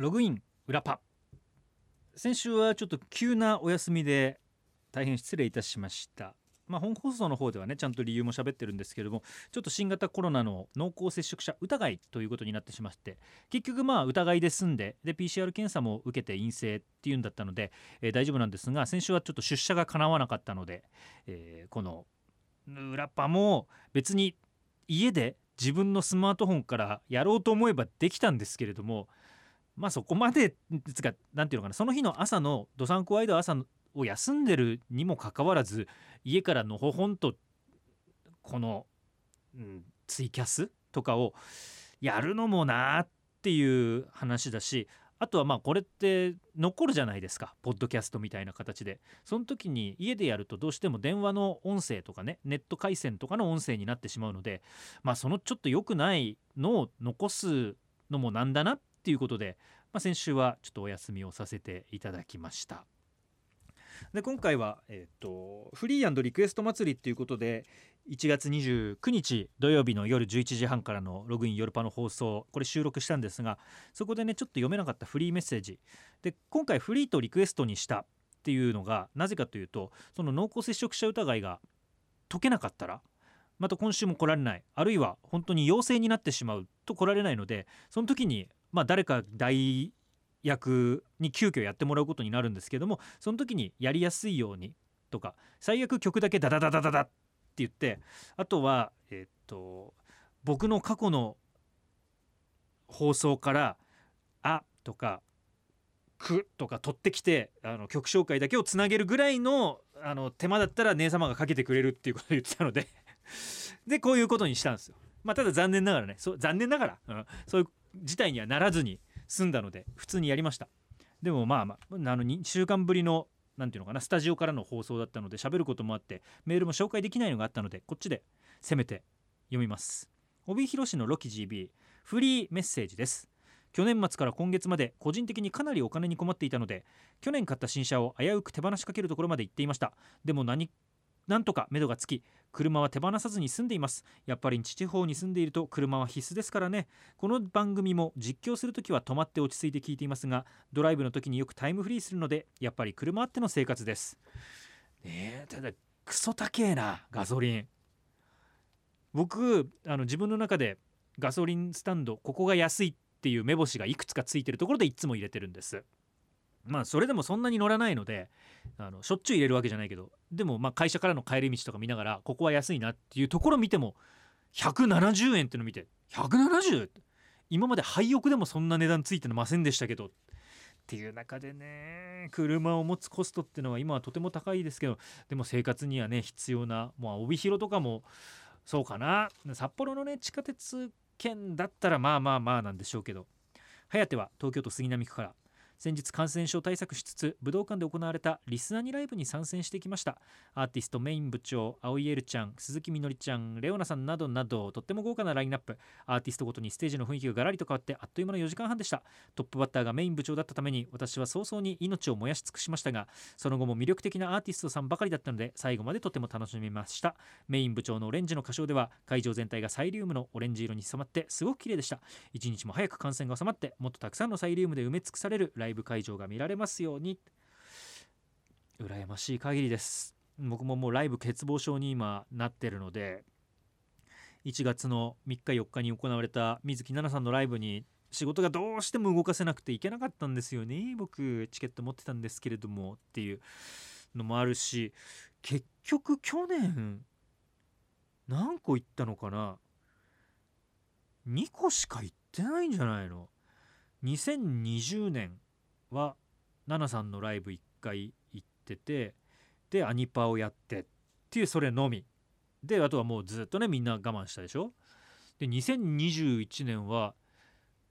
ログイン裏パ。先週はちょっと急なお休みで大変失礼いたしました。まあ、本放送の方ではねちゃんと理由も喋ってるんですけれどもちょっと新型コロナの濃厚接触者疑いということになってしまって結局まあ疑いで済んでで PCR 検査も受けて陰性っていうんだったので、えー、大丈夫なんですが先週はちょっと出社がかなわなかったので、えー、この裏パも別に家で自分のスマートフォンからやろうと思えばできたんですけれどもまあそこまでつか何て言うのかなその日の朝のどさんこワイド朝を休んでるにもかかわらず家からのほほんとこの、うん、ツイキャスとかをやるのもなっていう話だしあとはまあこれって残るじゃないですかポッドキャストみたいな形で。その時に家でやるとどうしても電話の音声とかねネット回線とかの音声になってしまうのでまあそのちょっと良くないのを残すのもなんだなっていうことで、まあ、先週はちょっとお休みをさせていただきました。で今回は、えーと、フリーリクエスト祭りっていうことで1月29日土曜日の夜11時半からのログイン夜パの放送これ収録したんですがそこでねちょっと読めなかったフリーメッセージで今回フリーとリクエストにしたっていうのがなぜかというとその濃厚接触者疑いが解けなかったらまた今週も来られないあるいは本当に陽性になってしまうと来られないのでその時にまあ誰か代役に急遽やってもらうことになるんですけどもその時にやりやすいようにとか最悪曲だけダダダダダダって言ってあとはえっと僕の過去の放送から「あ」とか「く」とか取ってきてあの曲紹介だけをつなげるぐらいのあの手間だったら姉様がかけてくれるっていうことを言ってたのででこういうことにしたんですよ。まあ、ただ残念ながらねそ残念ながら、うん、そういう事態にはならずに済んだので普通にやりました。でもまあまああの2週間ぶりの何ていうのかなスタジオからの放送だったので喋ることもあってメールも紹介できないのがあったのでこっちでせめて読みます。帯広市のロキ GB フリーメッセージです。去年末から今月まで個人的にかなりお金に困っていたので去年買った新車を危うく手放しかけるところまで行っていました。でも何なんとか目処がつき車は手放さずに住んでいます。やっぱり地地方に住んでいると車は必須ですからね。この番組も実況するときは止まって落ち着いて聞いていますがドライブの時によくタイムフリーするのでやっぱり車あっての生活です。ねえただクソ高えなガソリン。僕あの自分の中でガソリンスタンドここが安いっていう目星がいくつかついてるところでいつも入れてるんですまあそれでもそんなに乗らないのであのしょっちゅう入れるわけじゃないけどでもまあ会社からの帰り道とか見ながらここは安いなっていうところ見ても170円っての見て 170? って今まで廃屋でもそんな値段ついてませんでしたけどっていう中でね車を持つコストっていうのは今はとても高いですけどでも生活にはね必要なもう帯広とかもそうかな札幌のね地下鉄圏だったらまあまあまあなんでしょうけど颯は東京都杉並区から先日感染症対策しつつ武道館で行われたリスナーにライブに参戦してきました。アーティストメイン部長青井エルちゃん鈴木みのりちゃんレオナさんなどなどとっても豪華なラインナップ。アーティストごとにステージの雰囲気がガラリと変わってあっという間の4時間半でした。トップバッターがメイン部長だったために私は早々に命を燃やし尽くしましたがその後も魅力的なアーティストさんばかりだったので最後までとても楽しみました。メイン部長のオレンジの歌唱では会場全体がサイリウムのオレンジ色に染まってすごく綺麗でした。一日も早く感染が収まってもっとたくさんのサイリウムで埋め尽くされるライイブ会場が見られますように。羨ましい限りです。僕ももうライブ欠乏症に今なってるので1月の3日4日に行われた水木奈々さんのライブに仕事がどうしても動かせなくて行けなかったんですよね。僕チケット持ってたんですけれどもっていうのもあるし結局去年何個行ったのかな？2個しか行ってないんじゃないの？2020年。は奈々さんのライブ1回行っててでアニパをやってっていうそれのみ。であとはもうずっとねみんな我慢したでしょ？で2021年は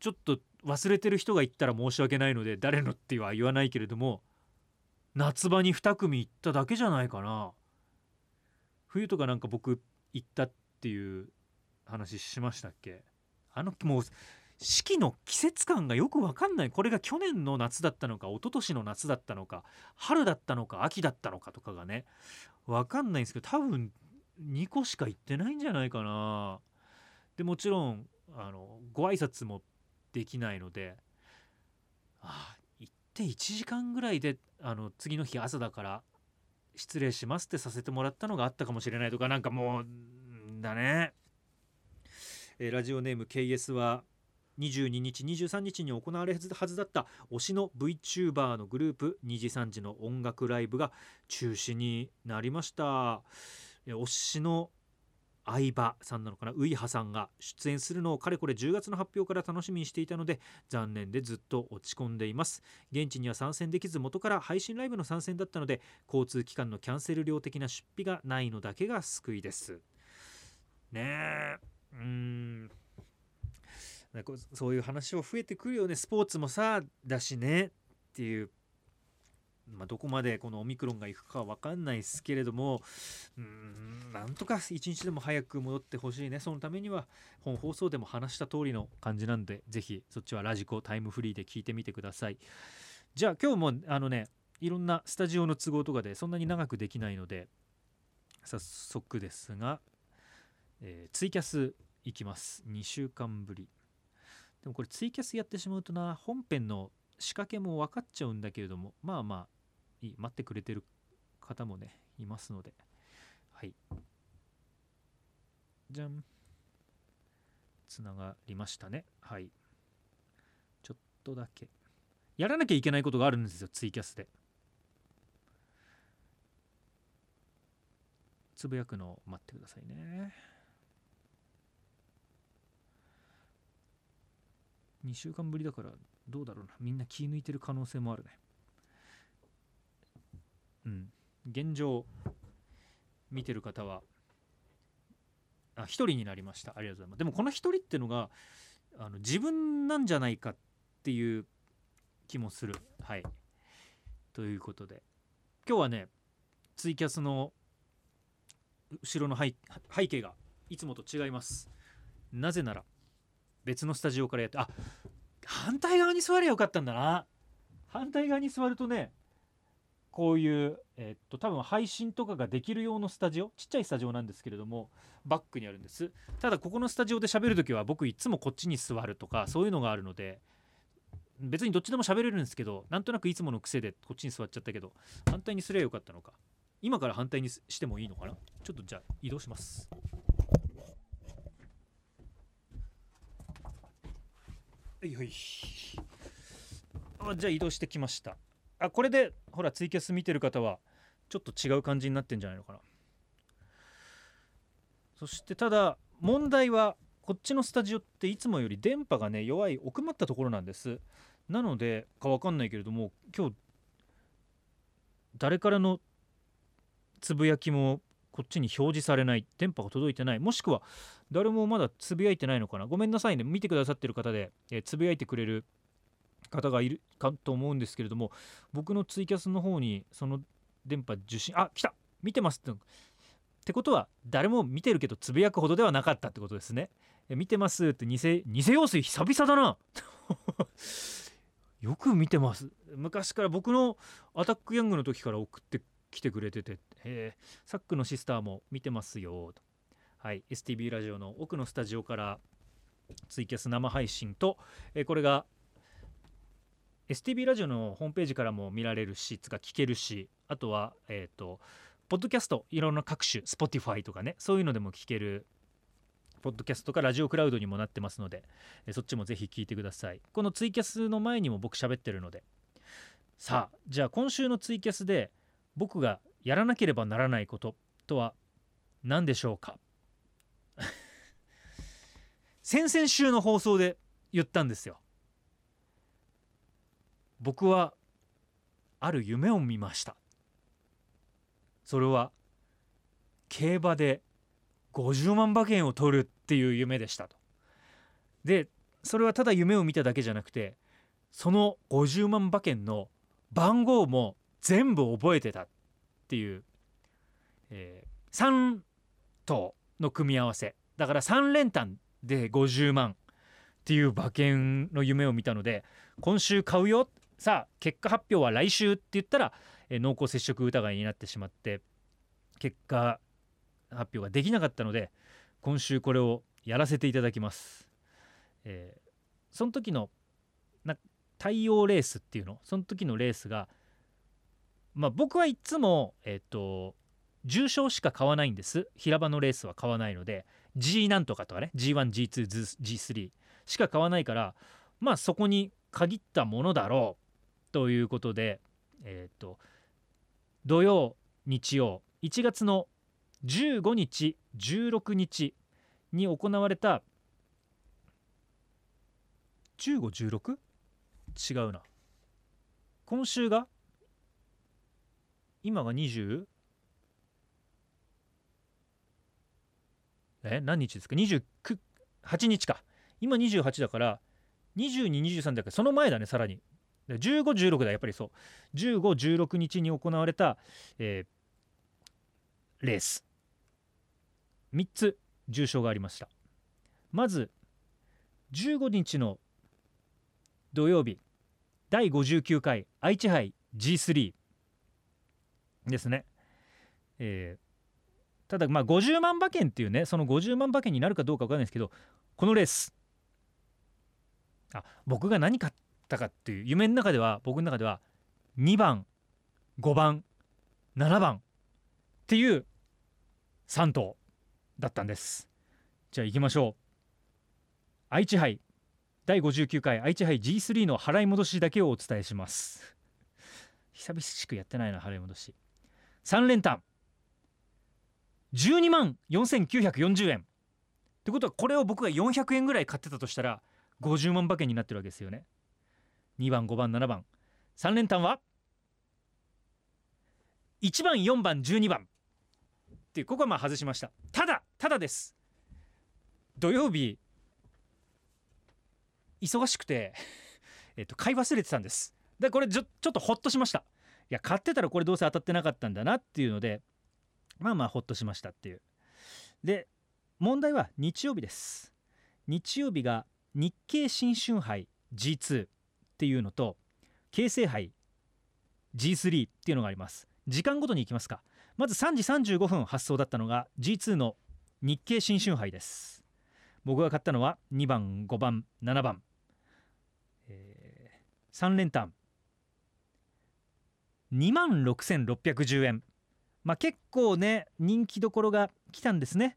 ちょっと忘れてる人が行ったら申し訳ないので誰のっては言わないけれども夏場に2組行っただけじゃないかな。冬とかなんか僕行ったっていう話しましたっけ？あのもう四季の季節感がよく分かんない。これが去年の夏だったのか一昨年の夏だったのか春だったのか秋だったのかとかがね分かんないんですけど多分2個しか行ってないんじゃないかな。でもちろんあのご挨拶もできないのであ行って1時間ぐらいであの次の日朝だから失礼しますってさせてもらったのがあったかもしれないとかなんかもうだね、えーラジオネーム KS は22日23日に行われるはずだった推しの VTuber のグループ2時3時の音楽ライブが中止になりました。推しの相葉さんなのかな？ウイハさんが出演するのをかれこれ10月の発表から楽しみにしていたので残念でずっと落ち込んでいます。現地には参戦できず元から配信ライブの参戦だったので交通機関のキャンセル料的な出費がないのだけが救いです。ねえ。なんかそういう話を増えてくるよね。スポーツもさだしね。っていう。まあ、どこまでこのオミクロンがいくかは分かんないですけれども。うんなんとか一日でも早く戻ってほしいね。そのためには本放送でも話した通りの感じなんでぜひそっちはラジコタイムフリーで聞いてみてください。じゃあ今日もあのねいろんなスタジオの都合とかでそんなに長くできないので早速ですが、えーツイキャス行きます。2週間ぶり。でもこれツイキャスやってしまうとな本編の仕掛けも分かっちゃうんだけれどもまあまあいい待ってくれてる方もねいますので。はい。じゃん。つながりましたね。はい。ちょっとだけ。やらなきゃいけないことがあるんですよツイキャスで。つぶやくのを待ってくださいね。2週間ぶりだからどうだろうな。みんな気抜いてる可能性もあるね。うん。現状見てる方はあ1人になりました。ありがとうございます。でもこの1人ってのがあの自分なんじゃないかっていう気もする。はい。ということで。今日はねツイキャスの後ろの背背景がいつもと違います。なぜなら別のスタジオからやってあ反対側に座りゃよかったんだな。反対側に座るとねこういう、えっと多分配信とかができる用のスタジオちっちゃいスタジオなんですけれどもバックにあるんです。ただここのスタジオで喋るときは僕いつもこっちに座るとかそういうのがあるので別にどっちでも喋れるんですけどなんとなくいつもの癖でこっちに座っちゃったけど反対にすればよかったのか。今から反対にしてもいいのかな？ちょっとじゃあ移動します。いはい。あじゃあ移動してきました。あこれでほらツイキャス見てる方はちょっと違う感じになってんじゃないのかな。そしてただ問題はこっちのスタジオっていつもより電波がね弱い奥まったところなんです。なのでかわかんないけれども今日誰からのつぶやきもこっちに表示されない電波が届いてない。もしくは誰もまだつぶやいてないのかな？ごめんなさいね。見てくださってる方で、えーつぶやいてくれる方がいるかと思うんですけれども僕のツイキャスの方にその電波受信あ来た！見てますってってことは誰も見てるけどつぶやくほどではなかったってことですね。え見てますって偽偽陽水久々だな！よく見てます。昔から僕のアタックヤングの時から送ってきてくれてて、えーサックのシスターも見てますよと。はい STB ラジオの奥のスタジオからツイキャス生配信と、えーこれが STB ラジオのホームページからも見られるしつか聞けるしあとはえっ、とポッドキャストいろんな各種 Spotify とかねそういうのでも聞けるポッドキャストとかラジオクラウドにもなってますので、えそっちもぜひ聞いてください。このツイキャスの前にも僕喋ってるので。さあじゃあ今週のツイキャスで僕がやらなければならないこととは何でしょうか？先々週の放送で言ったんですよ。僕はある夢を見ました。それは競馬で50万馬券を取るっていう夢でしたと。でそれはただ夢を見ただけじゃなくてその50万馬券の番号も全部覚えてたっていう、え3頭の組み合わせ。だから3連単で50万。っていう馬券の夢を見たので今週買うよ。さあ結果発表は来週って言ったら、え濃厚接触疑いになってしまって結果発表ができなかったので今週これをやらせていただきます。えーその時のな太陽レースっていうの？その時のレースがまあ僕はいつもえっ、と重賞しか買わないんです。平場のレースは買わないので G なんとかとかね G1G2G3 しか買わないからまあそこに限ったものだろうということでえっ、と土曜日曜1月の15日16日に行われた 1516? 違うな。今週が？今が20え何日ですか？28日か。今28だから2223だからその前だねさらに。1516だやっぱりそう。1516日に行われた、えーレース。3つ重賞がありました。まず15日の土曜日第59回愛知杯 G3 ですね、えーただまあ50万馬券っていうねその50万馬券になるかどうか分かんないですけどこのレース。あ僕が何買ったかっていう夢の中では僕の中では2番5番7番っていう3頭だったんです。じゃあ行きましょう。愛知杯第59回愛知杯 G3 の払い戻しだけをお伝えします。久々しくやってないな払い戻し。3連単。12万4940円。ってことはこれを僕が400円ぐらい買ってたとしたら50万馬券になってるわけですよね。2番5番7番。3連単は？1番4番12番。っていうここはまあ外しました。ただただです。土曜日忙しくて えっと買い忘れてたんです。でこれちょちょっとホッとしました。いや買ってたらこれどうせ当たってなかったんだなっていうのでまあまあホッとしましたっていう。で問題は日曜日です。日曜日が日経新春杯 G2 っていうのと京成杯 G3 っていうのがあります。時間ごとに行きますか。まず3時35分発送だったのが G2 の日経新春杯です。僕が買ったのは2番5番7番、えー、3連単。2万6610円。まあ結構ね人気どころが来たんですね。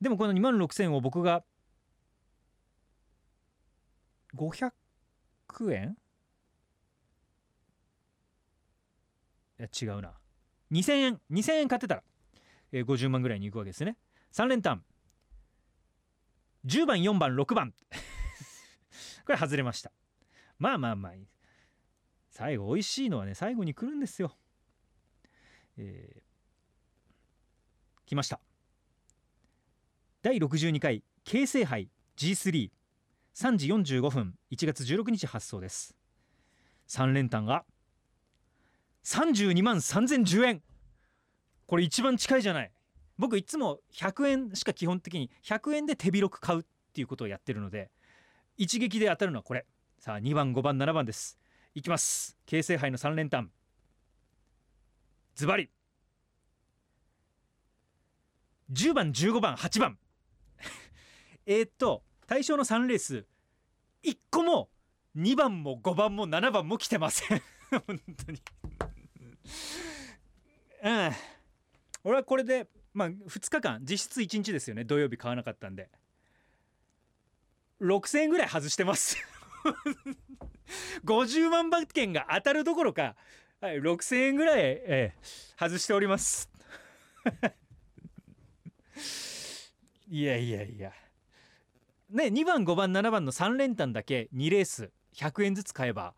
でもこの2万6000を僕が500円？いや違うな。2000円2000円買ってたら、えー、50万ぐらいに行くわけですね。3連単。10番4番6番。これ外れました。まあまあまあ最後美味しいのはね最後に来るんですよ。えー、来ました。第62回京成杯 G33 時45分1月16日発送です。3連単が32万3010円。これ一番近いじゃない。僕いつも100円しか基本的に100円で手広く買うっていうことをやってるので一撃で当たるのはこれ。さあ2番5番7番です。いきます。京成杯の3連単。ズバリ。10番15番8番えっと対象の3レース1個も2番も5番も7番も来てません。本当に。うん。俺はこれでまあ2日間実質1日ですよね。土曜日買わなかったんで。6000円ぐらい外してます。50万馬券が当たるどころか、はい、6000円ぐらい、えー、外しております。いやいやいや。ね2番5番7番の3連単だけ2レース100円ずつ買えば、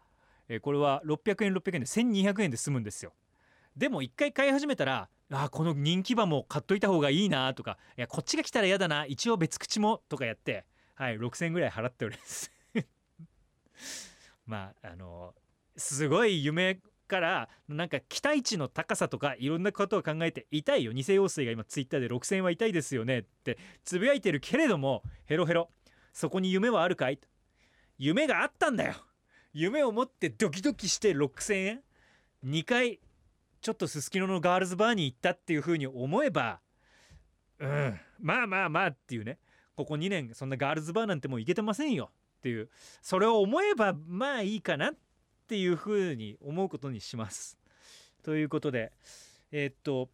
えー、これは600円600円で1200円で済むんですよ。でも1回買い始めたらあこの人気馬も買っといた方がいいなとかいやこっちが来たら嫌だな一応別口もとかやってはい6000円ぐらい払っております。まああのすごい夢からなんか期待値の高さとかいろんなことを考えて痛いよ。偽陽水が今ツイッターで6000円は痛いですよねってつぶやいてるけれどもヘロヘロ。そこに夢はあるかい？夢があったんだよ。夢を持ってドキドキして6000円？2回ちょっとすすきののガールズバーに行ったっていう風に思えばうんまあまあまあっていうね。ここ2年そんなガールズバーなんてもう行けてませんよっていう。それを思えばまあいいかなっっていうふうに思うことにします。ということでえーっと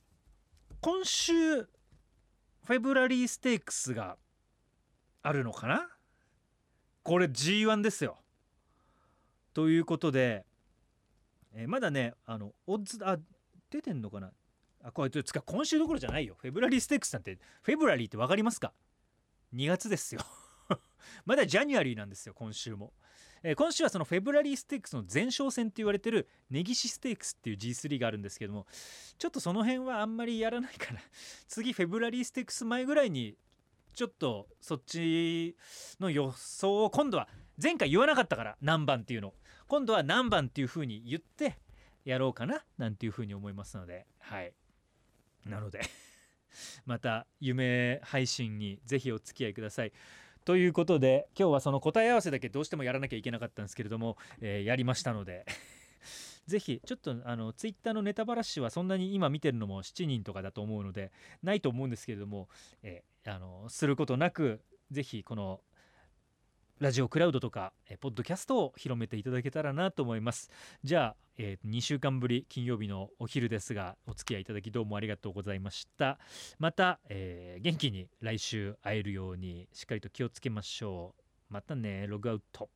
今週フェブラリーステークスがあるのかな？これ G1 ですよ。ということで、えーまだねあのオッズあ出てんのかな？あこれつか今週どころじゃないよ。フェブラリーステークスなんてフェブラリーって分かりますか？2月ですよ。まだジャニュアリーなんですよ今週も、えー今週はそのフェブラリーステークスの前哨戦って言われてる根岸ステークスっていう G3 があるんですけどもちょっとその辺はあんまりやらないから 次フェブラリーステークス前ぐらいにちょっとそっちの予想を今度は前回言わなかったから何番っていうの今度は何番っていう風に言ってやろうかななんていう風に思いますので。はい。なので また夢配信にぜひお付き合いください。ということで今日はその答え合わせだけどうしてもやらなきゃいけなかったんですけれども、えーやりましたので ぜひちょっとあのツイッターのネタばらしはそんなに今見てるのも7人とかだと思うのでないと思うんですけれども、えーあのすることなくぜひこのラジオクラウドとか、えポッドキャストを広めていただけたらなと思います。じゃあ、え2週間ぶり金曜日のお昼ですがお付き合いいただきどうもありがとうございました。また、えー元気に来週会えるようにしっかりと気をつけましょう。またねログアウト。